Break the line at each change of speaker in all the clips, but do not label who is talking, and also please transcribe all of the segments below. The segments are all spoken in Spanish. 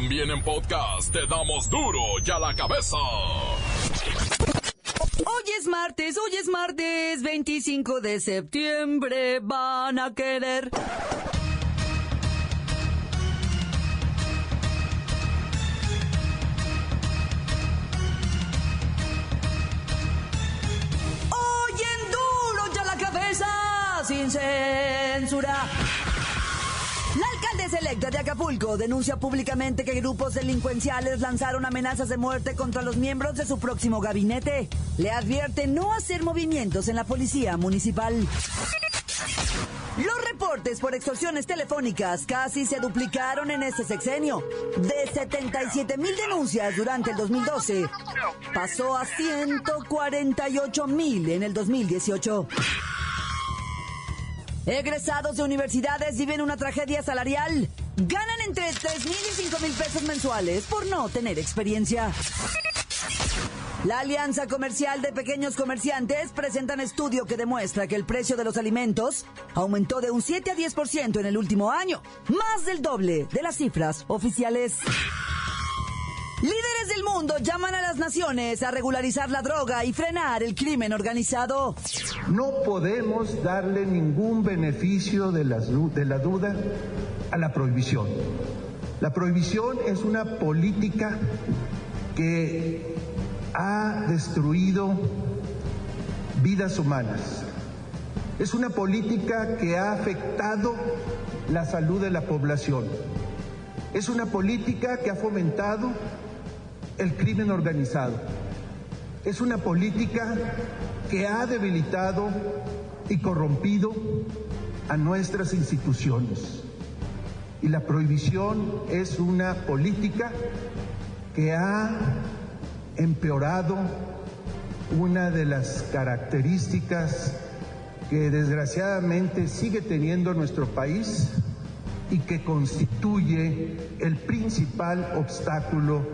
También en podcast te damos duro y a la cabeza.
Hoy es martes, hoy es martes 25 de septiembre. Van a querer. Hoy en duro ya la cabeza, sin censura. La alcaldesa electa de Acapulco denuncia públicamente que grupos delincuenciales lanzaron amenazas de muerte contra los miembros de su próximo gabinete. Le advierte no hacer movimientos en la policía municipal. Los reportes por extorsiones telefónicas casi se duplicaron en este sexenio. De 77 mil denuncias durante el 2012, pasó a 148 mil en el 2018. Egresados de universidades viven una tragedia salarial. Ganan entre 3 mil y 5 mil pesos mensuales por no tener experiencia. La Alianza Comercial de Pequeños Comerciantes presenta un estudio que demuestra que el precio de los alimentos aumentó de un 7 a 10% en el último año, más del doble de las cifras oficiales. Líderes del mundo llaman a las naciones a regularizar la droga y frenar el crimen organizado.
No podemos darle ningún beneficio de, las de la duda a la prohibición. La prohibición es una política que ha destruido vidas humanas. Es una política que ha afectado la salud de la población. Es una política que ha fomentado el crimen organizado. Es una política que ha debilitado y corrompido a nuestras instituciones. Y la prohibición es una política que ha empeorado una de las características que desgraciadamente sigue teniendo nuestro país y que constituye el principal obstáculo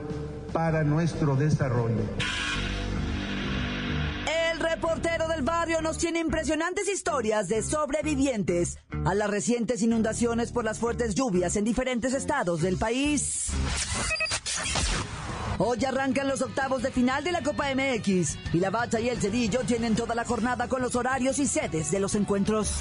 para nuestro desarrollo.
El reportero del barrio nos tiene impresionantes historias de sobrevivientes a las recientes inundaciones por las fuertes lluvias en diferentes estados del país. Hoy arrancan los octavos de final de la Copa MX y la Bacha y el Cedillo tienen toda la jornada con los horarios y sedes de los encuentros.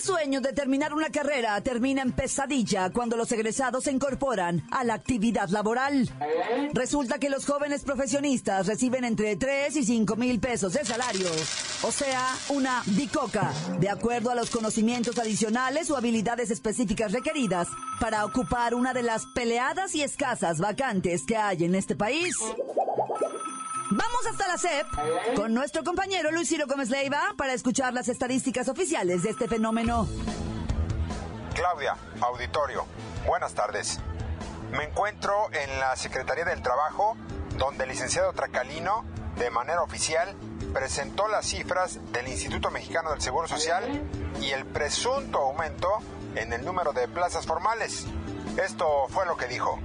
El sueño de terminar una carrera termina en pesadilla cuando los egresados se incorporan a la actividad laboral. Resulta que los jóvenes profesionistas reciben entre 3 y 5 mil pesos de salario, o sea, una bicoca, de acuerdo a los conocimientos adicionales o habilidades específicas requeridas para ocupar una de las peleadas y escasas vacantes que hay en este país. Vamos hasta la CEP con nuestro compañero Luis Ciro Gómez Leiva para escuchar las estadísticas oficiales de este fenómeno.
Claudia, auditorio, buenas tardes. Me encuentro en la Secretaría del Trabajo, donde el licenciado Tracalino, de manera oficial, presentó las cifras del Instituto Mexicano del Seguro Social y el presunto aumento en el número de plazas formales. Esto fue lo que dijo.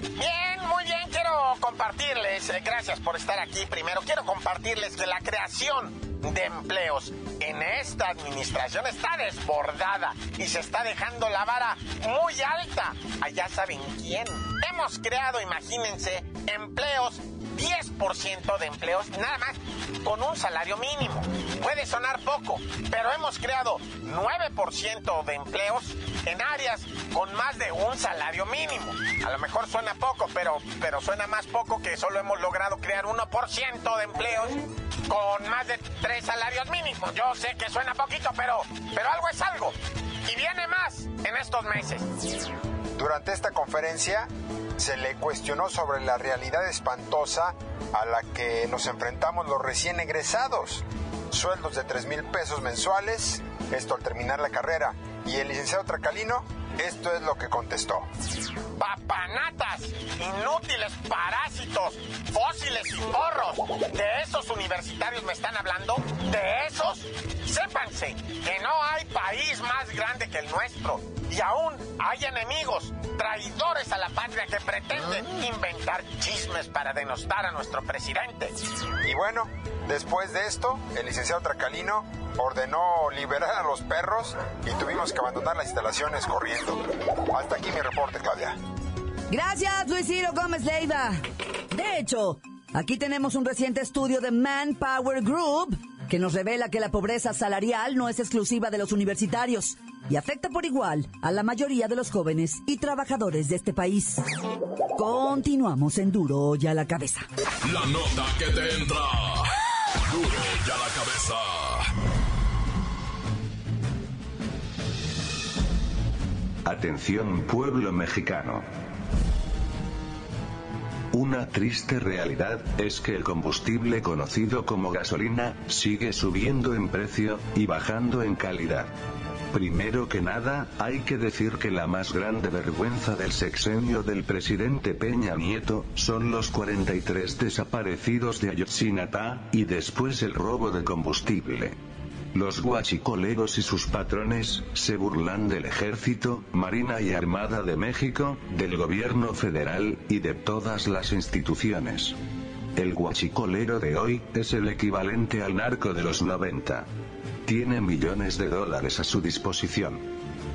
Bien, muy bien, quiero compartirles, eh, gracias por estar aquí primero, quiero compartirles que la creación de empleos en esta administración está desbordada y se está dejando la vara muy alta. Allá saben quién. Hemos creado, imagínense, empleos 10% de empleos nada más con un salario mínimo. Puede sonar poco, pero hemos creado 9% de empleos en áreas con más de un salario mínimo. A lo mejor suena poco, pero, pero suena más poco que solo hemos logrado crear 1% de empleos con más de tres salarios mínimos. Yo sé que suena poquito, pero, pero algo es algo. Y viene más en estos meses.
Durante esta conferencia se le cuestionó sobre la realidad espantosa a la que nos enfrentamos los recién egresados. Sueldos de 3 mil pesos mensuales, esto al terminar la carrera. Y el licenciado Tracalino, esto es lo que contestó.
Papanatas, inútiles parásitos, fósiles y porros. ¿De esos universitarios me están hablando? ¿De esos? Sépanse que no hay país más grande que el nuestro. Y aún hay enemigos, traidores a la patria que pretenden inventar chismes para denostar a nuestro presidente.
Y bueno, después de esto, el licenciado Tracalino ordenó liberar a los perros y tuvimos que abandonar las instalaciones corriendo. Hasta aquí mi reporte, Claudia.
Gracias, Luis Ciro Gómez Leiva. De hecho, aquí tenemos un reciente estudio de Manpower Group que nos revela que la pobreza salarial no es exclusiva de los universitarios y afecta por igual a la mayoría de los jóvenes y trabajadores de este país. Continuamos en Duro y a la cabeza.
La nota que te entra. Duro y a la cabeza.
Atención pueblo mexicano. Una triste realidad es que el combustible conocido como gasolina sigue subiendo en precio y bajando en calidad. Primero que nada, hay que decir que la más grande vergüenza del sexenio del presidente Peña Nieto son los 43 desaparecidos de Ayotzinapa y después el robo de combustible. Los guachicoleros y sus patrones se burlan del ejército, marina y armada de México, del gobierno federal y de todas las instituciones. El guachicolero de hoy es el equivalente al narco de los 90. Tiene millones de dólares a su disposición.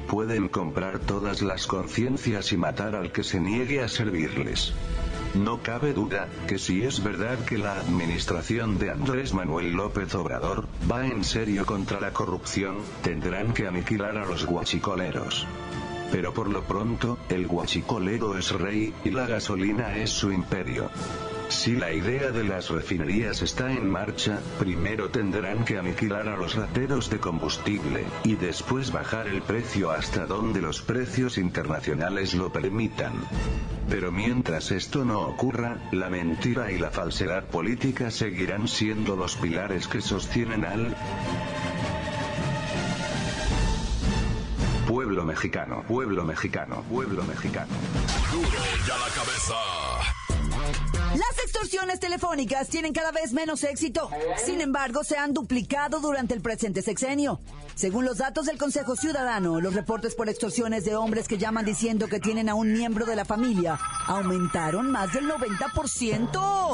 Pueden comprar todas las conciencias y matar al que se niegue a servirles. No cabe duda, que si es verdad que la administración de Andrés Manuel López Obrador, va en serio contra la corrupción, tendrán que aniquilar a los guachicoleros. Pero por lo pronto, el guachicolero es rey, y la gasolina es su imperio. Si la idea de las refinerías está en marcha, primero tendrán que aniquilar a los rateros de combustible, y después bajar el precio hasta donde los precios internacionales lo permitan. Pero mientras esto no ocurra, la mentira y la falsedad política seguirán siendo los pilares que sostienen al pueblo mexicano, pueblo mexicano, pueblo mexicano.
Duro y a la cabeza.
Las extorsiones telefónicas tienen cada vez menos éxito. Sin embargo, se han duplicado durante el presente sexenio. Según los datos del Consejo Ciudadano, los reportes por extorsiones de hombres que llaman diciendo que tienen a un miembro de la familia aumentaron más del 90%.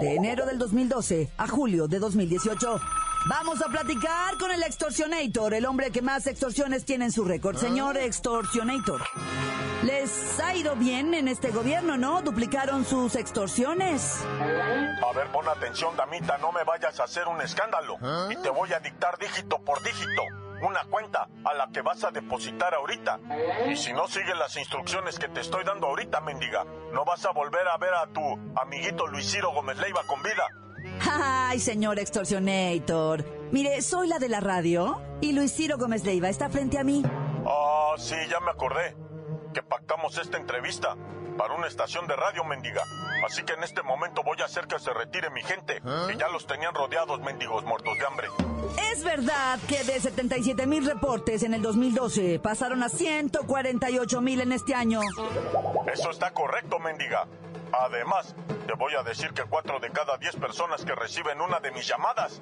De enero del 2012 a julio de 2018. Vamos a platicar con el extorsionator, el hombre que más extorsiones tiene en su récord. Señor extorsionator, les ha ido bien en este gobierno, ¿no? Duplicaron sus extorsiones.
A ver, pon atención, damita, no me vayas a hacer un escándalo. Y te voy a dictar dígito por dígito. Una cuenta a la que vas a depositar ahorita. Y si no sigues las instrucciones que te estoy dando ahorita, mendiga, no vas a volver a ver a tu amiguito Luis Ciro Gómez Leiva con vida.
Ay, señor extorsionator. Mire, soy la de la radio y Luis Ciro Gómez Leiva está frente a mí.
Ah, sí, ya me acordé. Que pactamos esta entrevista para una estación de radio, mendiga. Así que en este momento voy a hacer que se retire mi gente, que ya los tenían rodeados, mendigos muertos de hambre.
Es verdad que de 77 mil reportes en el 2012 pasaron a 148 mil en este año.
Eso está correcto, mendiga. Además, te voy a decir que cuatro de cada diez personas que reciben una de mis llamadas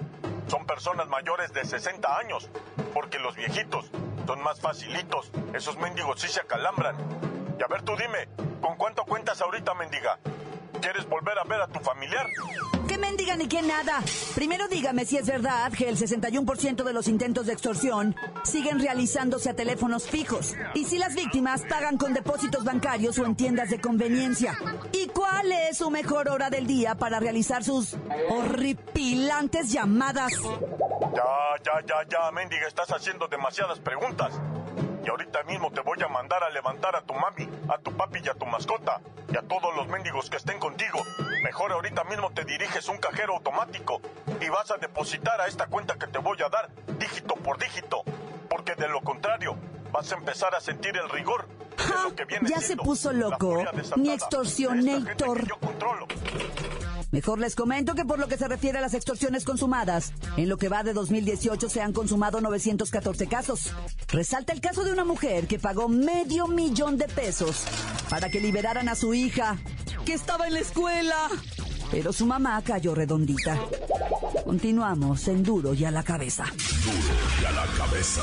son personas mayores de 60 años, porque los viejitos son más facilitos. Esos mendigos sí se acalambran. Y a ver, tú dime, ¿con cuánto cuentas ahorita, mendiga? ¿Quieres volver a ver a tu familiar?
¿Qué mendiga ni qué nada? Primero dígame si es verdad que el 61% de los intentos de extorsión siguen realizándose a teléfonos fijos y si las víctimas pagan con depósitos bancarios o en tiendas de conveniencia. ¿Y cuál es su mejor hora del día para realizar sus horripilantes llamadas?
Ya, ya, ya, ya, mendiga, estás haciendo demasiadas preguntas. Y ahorita mismo te voy a mandar a levantar a tu mami, a tu papi y a tu mascota, y a todos los mendigos que estén contigo. Mejor ahorita mismo te diriges un cajero automático y vas a depositar a esta cuenta que te voy a dar, dígito por dígito, porque de lo contrario vas a empezar a sentir el rigor
ya se puso loco, ni extorsionator. Mejor les comento que por lo que se refiere a las extorsiones consumadas, en lo que va de 2018 se han consumado 914 casos. Resalta el caso de una mujer que pagó medio millón de pesos para que liberaran a su hija, que estaba en la escuela. Pero su mamá cayó redondita. Continuamos en Duro y a la cabeza.
Duro y a la cabeza.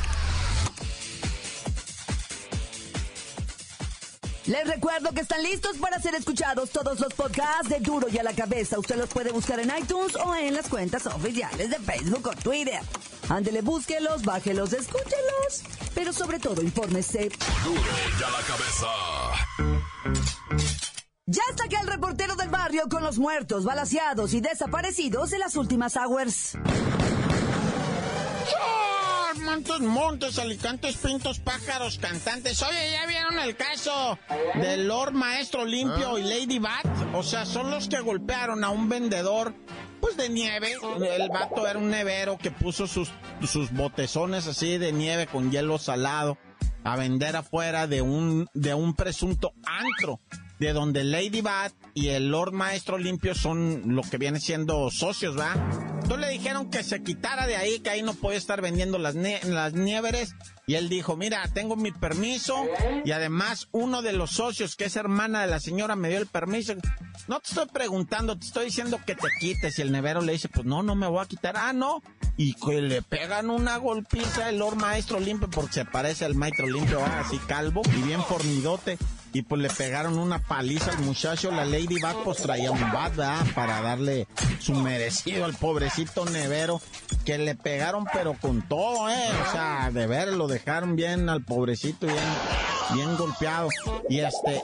Les recuerdo que están listos para ser escuchados todos los podcasts de Duro y a la Cabeza. Usted los puede buscar en iTunes o en las cuentas oficiales de Facebook o Twitter. Ándele, búsquelos, bájelos, escúchelos. Pero sobre todo, infórmese.
Duro y a la Cabeza.
Ya está aquí el reportero del barrio con los muertos, balaseados y desaparecidos de las últimas hours.
Montes, montes, alicantes, pintos, pájaros, cantantes. Oye, ¿ya vieron el caso del Lord Maestro Limpio y Lady Bat? O sea, son los que golpearon a un vendedor, pues de nieve. El vato era un nevero que puso sus, sus botezones así de nieve con hielo salado a vender afuera de un, de un presunto antro de donde Lady Bat y el Lord Maestro Limpio son lo que viene siendo socios, ¿va? Entonces le dijeron que se quitara de ahí, que ahí no puede estar vendiendo las, las nieveres. Y él dijo, mira, tengo mi permiso y además uno de los socios, que es hermana de la señora, me dio el permiso. No te estoy preguntando, te estoy diciendo que te quites. Y el nevero le dice, pues no, no me voy a quitar. Ah, no. Y que le pegan una golpiza el Lord Maestro Limpio porque se parece al Maestro Limpio, así calvo y bien fornidote y pues le pegaron una paliza al muchacho. La Lady Bat pues traía un bat, Para darle su merecido al pobrecito nevero, que le pegaron pero con todo, ¿eh? O sea, de ver, lo dejaron bien al pobrecito, bien, bien golpeado. Y este,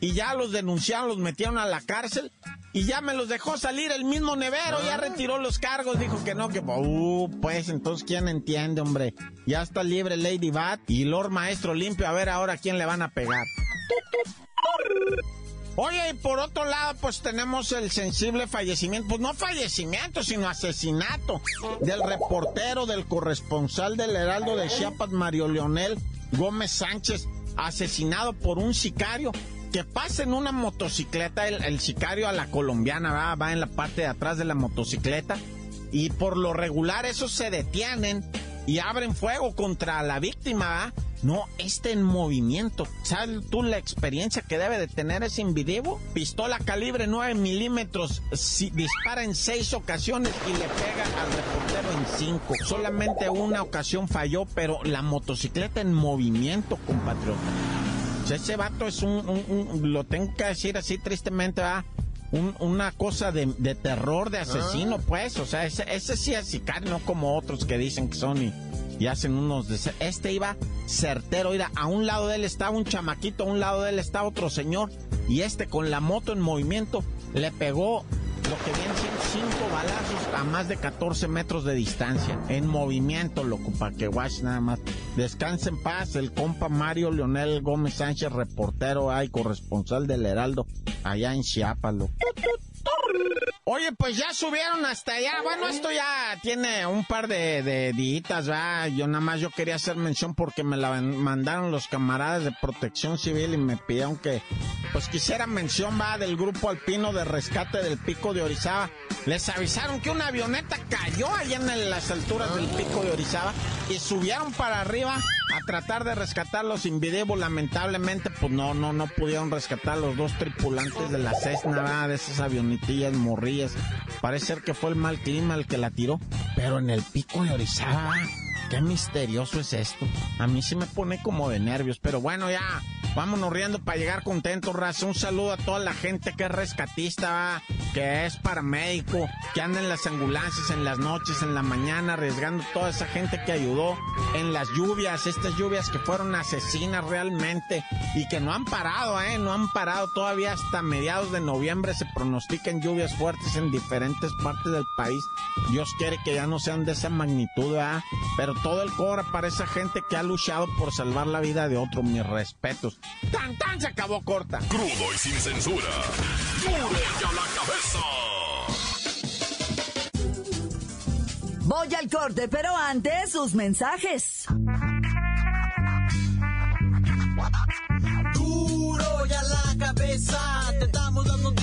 y ya los denunciaron, los metieron a la cárcel. Y ya me los dejó salir el mismo nevero, ya retiró los cargos, dijo que no, que uh, pues entonces quién entiende, hombre. Ya está libre Lady Bat y Lord Maestro limpio, a ver ahora quién le van a pegar. Oye, y por otro lado, pues tenemos el sensible fallecimiento, pues no fallecimiento, sino asesinato del reportero, del corresponsal del Heraldo de Chiapas, Mario Leonel Gómez Sánchez, asesinado por un sicario que pasa en una motocicleta, el, sicario a la colombiana, ¿va? va en la parte de atrás de la motocicleta, y por lo regular esos se detienen y abren fuego contra la víctima. No, este en movimiento. ¿Sabes tú la experiencia que debe de tener ese individuo? Pistola calibre 9 milímetros, si dispara en seis ocasiones y le pega al reportero en cinco. Solamente una ocasión falló, pero la motocicleta en movimiento, compatriota. ese vato es un, lo tengo que decir así tristemente, ¿verdad? una cosa de, terror, de asesino, ah. pues. O sea, ese, ese sí es sicario, no como otros que dicen que son y y hacen unos... Este iba certero, mira, a un lado de él estaba un chamaquito, a un lado de él estaba otro señor, y este con la moto en movimiento le pegó lo que vienen cinco balazos a más de 14 metros de distancia. En movimiento, loco, para que watch nada más. Descanse en paz el compa Mario Leonel Gómez Sánchez, reportero y corresponsal del Heraldo, allá en Chiapas, loco. Oye, pues ya subieron hasta allá. Bueno, esto ya tiene un par de, de días. Yo nada más yo quería hacer mención porque me la mandaron los camaradas de protección civil y me pidieron que, pues quisiera mención, va, del grupo alpino de rescate del pico de Orizaba. Les avisaron que una avioneta cayó allá en las alturas del pico de Orizaba y subieron para arriba a tratar de rescatarlos sin video. Lamentablemente, pues no, no, no pudieron rescatar los dos tripulantes de la Cessna, de esas avionitillas morrillas. Parece ser que fue el mal clima el que la tiró, pero en el pico de Orizaba. Qué misterioso es esto. A mí sí me pone como de nervios, pero bueno, ya
vámonos riendo para llegar contentos, raza. Un saludo a toda la gente que es rescatista, que es paramédico, que anda en las ambulancias en las noches, en la mañana, arriesgando toda esa gente que ayudó en las lluvias, estas lluvias que fueron asesinas realmente y que no han parado, ¿eh? No han parado todavía hasta mediados de noviembre se pronostican lluvias fuertes en diferentes partes del país. Dios quiere que ya no sean de esa magnitud, ¿eh? Pero todo el cobra para esa gente que ha luchado por salvar la vida de otro, mis respetos. ¡Tan, tan! Se acabó corta.
Crudo y sin censura. ¡Duro ya la cabeza!
Voy al corte, pero antes sus mensajes.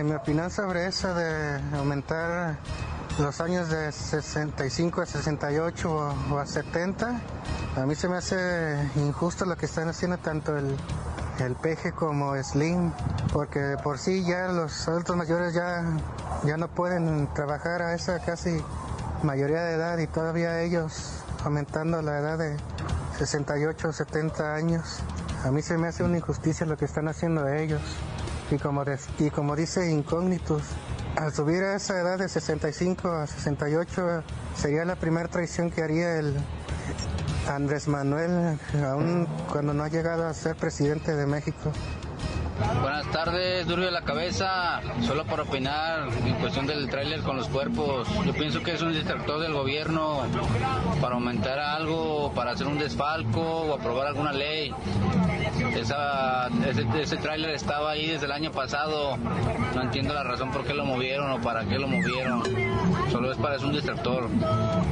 En mi opinión sobre eso de aumentar los años de 65 a 68 o, a 70, a mí se me hace injusto lo que están haciendo tanto el, el peje como Slim, porque de por sí ya los adultos mayores ya, ya no pueden trabajar a esa casi mayoría de edad y todavía ellos aumentando la edad de 68 o 70 años. A mí se me hace una injusticia lo que están haciendo ellos. Y como, y como dice Incógnitos, al subir a esa edad de 65 a 68 sería la primera traición que haría el Andrés Manuel, aún cuando no ha llegado a ser presidente de México.
Buenas tardes, duro de la cabeza. Solo para opinar en cuestión del tráiler con los cuerpos. Yo pienso que es un distractor del gobierno para aumentar algo, para hacer un desfalco o aprobar alguna ley. Esa, ese ese tráiler estaba ahí desde el año pasado. No entiendo la razón por qué lo movieron o para qué lo movieron. Solo es para es un distractor.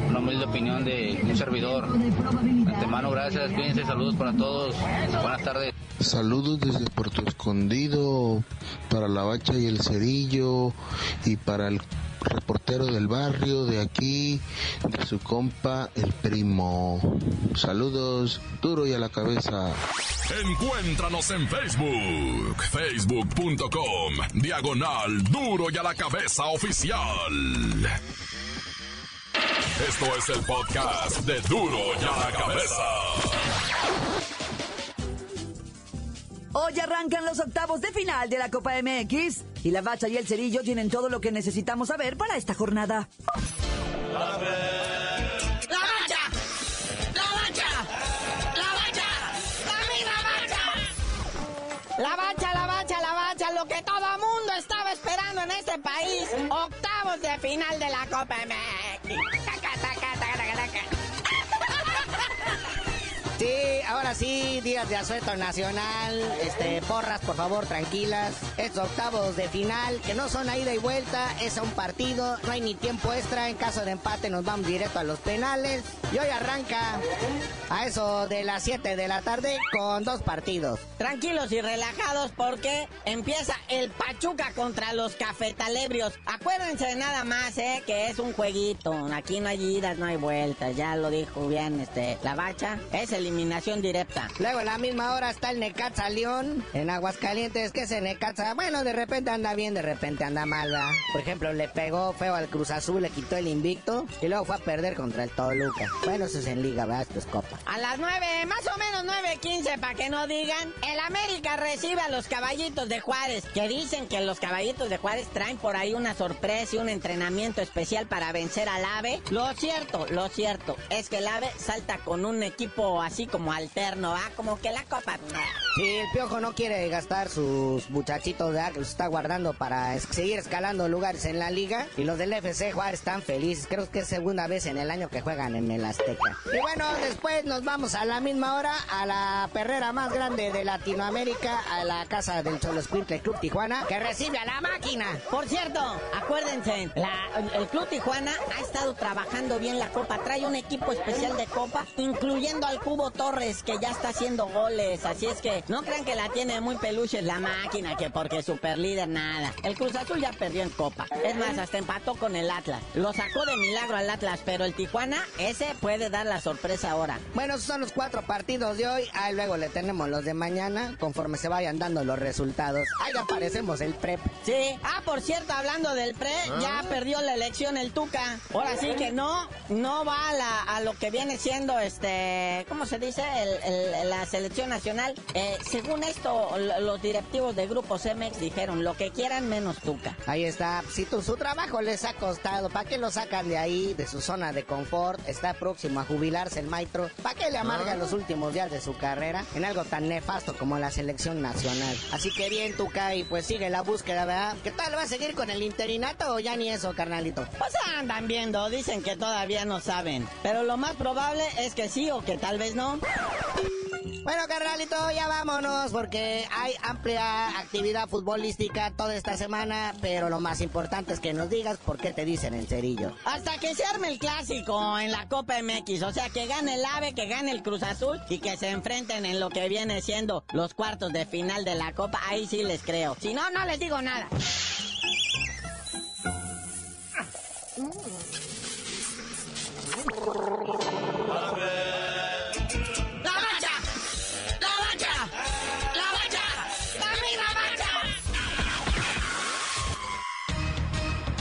Una humilde opinión de un servidor. De antemano, gracias. Cuídense, saludos para todos. Buenas tardes.
Saludos desde Puerto Escondido para la Bacha y el Cerillo y para el reportero del barrio de aquí, de su compa el primo. Saludos, duro y a la cabeza.
Encuéntranos en Facebook, facebook.com, diagonal duro y a la cabeza oficial. Esto es el podcast de duro y a la cabeza.
Hoy arrancan los octavos de final de la Copa MX y la Bacha y el Cerillo tienen todo lo que necesitamos saber para esta jornada.
¡La bacha! ¡La bacha! ¡La bacha! ¡La misma bacha!
La bacha, la bacha, la bacha, lo que todo mundo estaba esperando en este país. Octavos de final de la Copa MX.
Sí, ahora sí, días de asueto nacional, este, porras, por favor, tranquilas. Estos octavos de final, que no son a ida y vuelta, es a un partido, no hay ni tiempo extra, en caso de empate nos vamos directo a los penales. Y hoy arranca a eso de las 7 de la tarde con dos partidos.
Tranquilos y relajados porque empieza el Pachuca contra los cafetalebrios. Acuérdense de nada más, eh, que es un jueguito. Aquí no hay idas, no hay vueltas. Ya lo dijo bien este la bacha. Es eliminación directa.
Luego a la misma hora está el Necaxa León en Aguascalientes, que ese Necaxa, bueno, de repente anda bien, de repente anda mal, ¿verdad? Por ejemplo, le pegó feo al Cruz Azul, le quitó el invicto y luego fue a perder contra el Toluca. Bueno, eso es en liga, ¿verdad? Esto es copa.
A las 9, más o menos 9.15, para que no digan, el América recibe a los caballitos de Juárez, que dicen que los caballitos de Juárez traen por ahí una sorpresa y un entrenamiento especial para vencer al AVE. Lo cierto, lo cierto, es que el AVE salta con un equipo así como alterno, ¿ah? Como que la copa...
Sí, el Piojo no quiere gastar sus muchachitos, ¿verdad? Que los está guardando para es- seguir escalando lugares en la liga. Y los del FC Juárez están felices. Creo que es segunda vez en el año que juegan en, el- Azteca. Y bueno, después nos vamos a la misma hora a la perrera más grande de Latinoamérica, a la casa del Cholo Club Tijuana, que recibe a la máquina.
Por cierto, acuérdense, el Club Tijuana ha estado trabajando bien la Copa. Trae un equipo especial de Copa, incluyendo al Cubo Torres, que ya está haciendo goles. Así es que no crean que la tiene muy peluche la máquina, que porque super líder nada. El Cruz Azul ya perdió en Copa. Es más, hasta empató con el Atlas. Lo sacó de milagro al Atlas, pero el Tijuana, ese puede dar la sorpresa ahora.
Bueno, esos son los cuatro partidos de hoy. Ahí luego le tenemos los de mañana, conforme se vayan dando los resultados. Ahí aparecemos el PREP.
Sí. Ah, por cierto, hablando del PRE, ya ah. perdió la elección el Tuca. Ahora sí que no, no va a, lo que viene siendo, este, ¿cómo se dice? la selección nacional. Eh, según esto, los directivos de Grupo Cemex dijeron lo que quieran menos Tuca.
Ahí está. Si tu, su trabajo les ha costado, ¿para qué lo sacan de ahí, de su zona de confort? Está próximo a jubilarse el maestro. ¿Para qué le amarga ah. los últimos días de su carrera en algo tan nefasto como la selección nacional? Así que bien, Tuca, y pues sigue la búsqueda, ¿verdad? ¿Qué tal? ¿Va a seguir con el interinato o ya ni eso, carnalito?
Pues andan viendo, dicen que todavía no saben. Pero lo más probable es que sí o que tal vez no.
Bueno, carnalito, ya vámonos porque hay amplia actividad futbolística toda esta semana, pero lo más importante es que nos digas por qué te dicen el cerillo.
Hasta que se arme el clásico en la Copa MX, o sea, que gane el AVE, que gane el Cruz Azul y que se enfrenten en lo que viene siendo los cuartos de final de la Copa, ahí sí les creo. Si no, no les digo nada.